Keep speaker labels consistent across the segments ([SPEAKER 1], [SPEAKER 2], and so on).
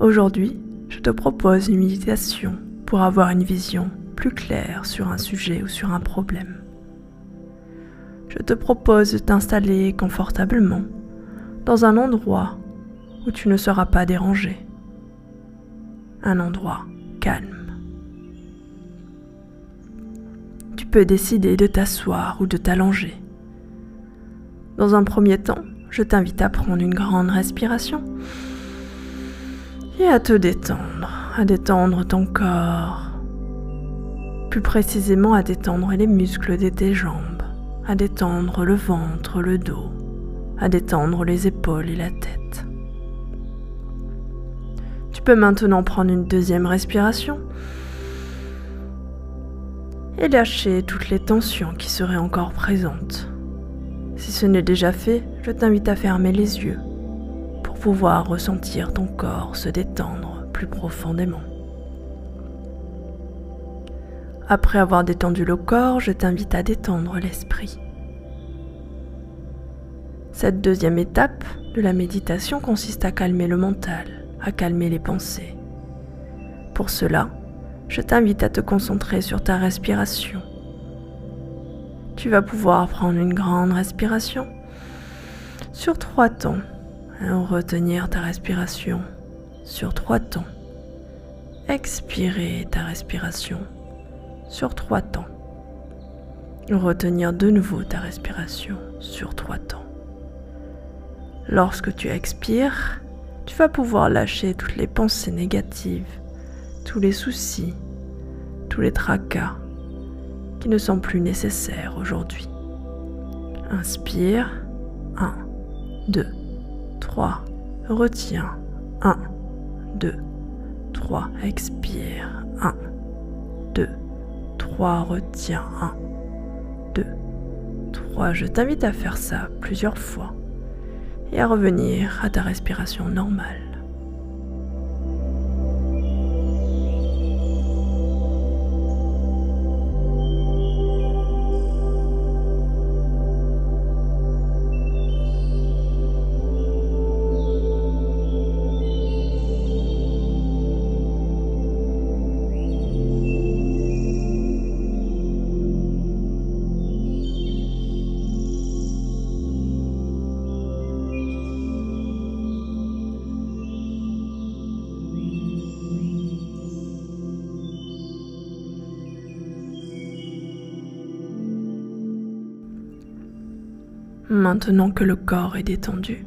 [SPEAKER 1] Aujourd'hui, je te propose une méditation pour avoir une vision plus claire sur un sujet ou sur un problème. Je te propose de t'installer confortablement dans un endroit où tu ne seras pas dérangé. Un endroit calme. Tu peux décider de t'asseoir ou de t'allonger. Dans un premier temps, je t'invite à prendre une grande respiration et à te détendre, à détendre ton corps, plus précisément à détendre les muscles de tes jambes, à détendre le ventre, le dos, à détendre les épaules et la tête. Tu peux maintenant prendre une deuxième respiration et lâcher toutes les tensions qui seraient encore présentes. Si ce n'est déjà fait, je t'invite à fermer les yeux pouvoir ressentir ton corps se détendre plus profondément. Après avoir détendu le corps, je t'invite à détendre l'esprit. Cette deuxième étape de la méditation consiste à calmer le mental, à calmer les pensées. Pour cela, je t'invite à te concentrer sur ta respiration. Tu vas pouvoir prendre une grande respiration sur trois temps retenir ta respiration sur trois temps. Expirer ta respiration sur trois temps. Retenir de nouveau ta respiration sur trois temps. Lorsque tu expires, tu vas pouvoir lâcher toutes les pensées négatives, tous les soucis, tous les tracas qui ne sont plus nécessaires aujourd'hui. Inspire. 1, 2, 3. Retiens. 1, 2, 3. Expire. 1, 2, 3. Retiens. 1, 2, 3. Je t'invite à faire ça plusieurs fois et à revenir à ta respiration normale. Maintenant que le corps est détendu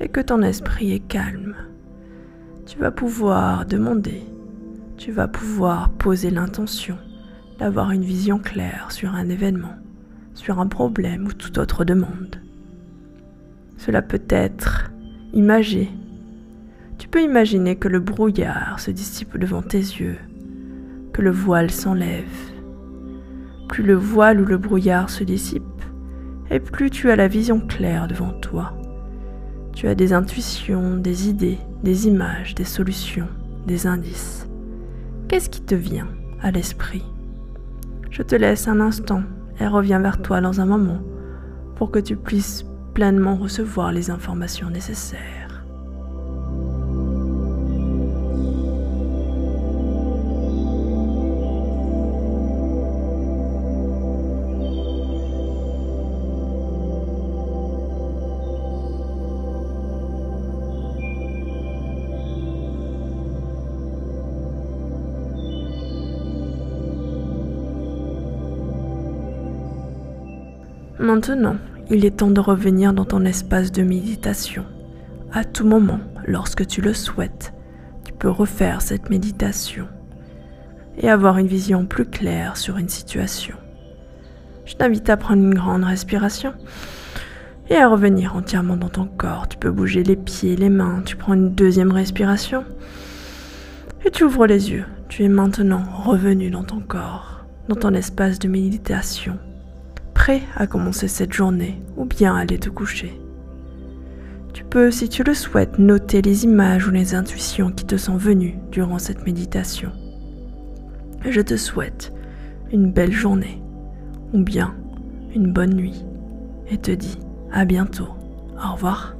[SPEAKER 1] et que ton esprit est calme, tu vas pouvoir demander, tu vas pouvoir poser l'intention d'avoir une vision claire sur un événement, sur un problème ou toute autre demande. Cela peut être imagé. Tu peux imaginer que le brouillard se dissipe devant tes yeux, que le voile s'enlève. Plus le voile ou le brouillard se dissipe, et plus tu as la vision claire devant toi. Tu as des intuitions, des idées, des images, des solutions, des indices. Qu'est-ce qui te vient à l'esprit? Je te laisse un instant et reviens vers toi dans un moment pour que tu puisses pleinement recevoir les informations nécessaires. Maintenant, il est temps de revenir dans ton espace de méditation. À tout moment, lorsque tu le souhaites, tu peux refaire cette méditation et avoir une vision plus claire sur une situation. Je t'invite à prendre une grande respiration et à revenir entièrement dans ton corps. Tu peux bouger les pieds, les mains, tu prends une deuxième respiration et tu ouvres les yeux. Tu es maintenant revenu dans ton corps, dans ton espace de méditation, prêt à commencer cette journée ou bien aller te coucher. Tu peux, si tu le souhaites, noter les images ou les intuitions qui te sont venues durant cette méditation. Je te souhaite une belle journée ou bien une bonne nuit et te dis à bientôt. Au revoir.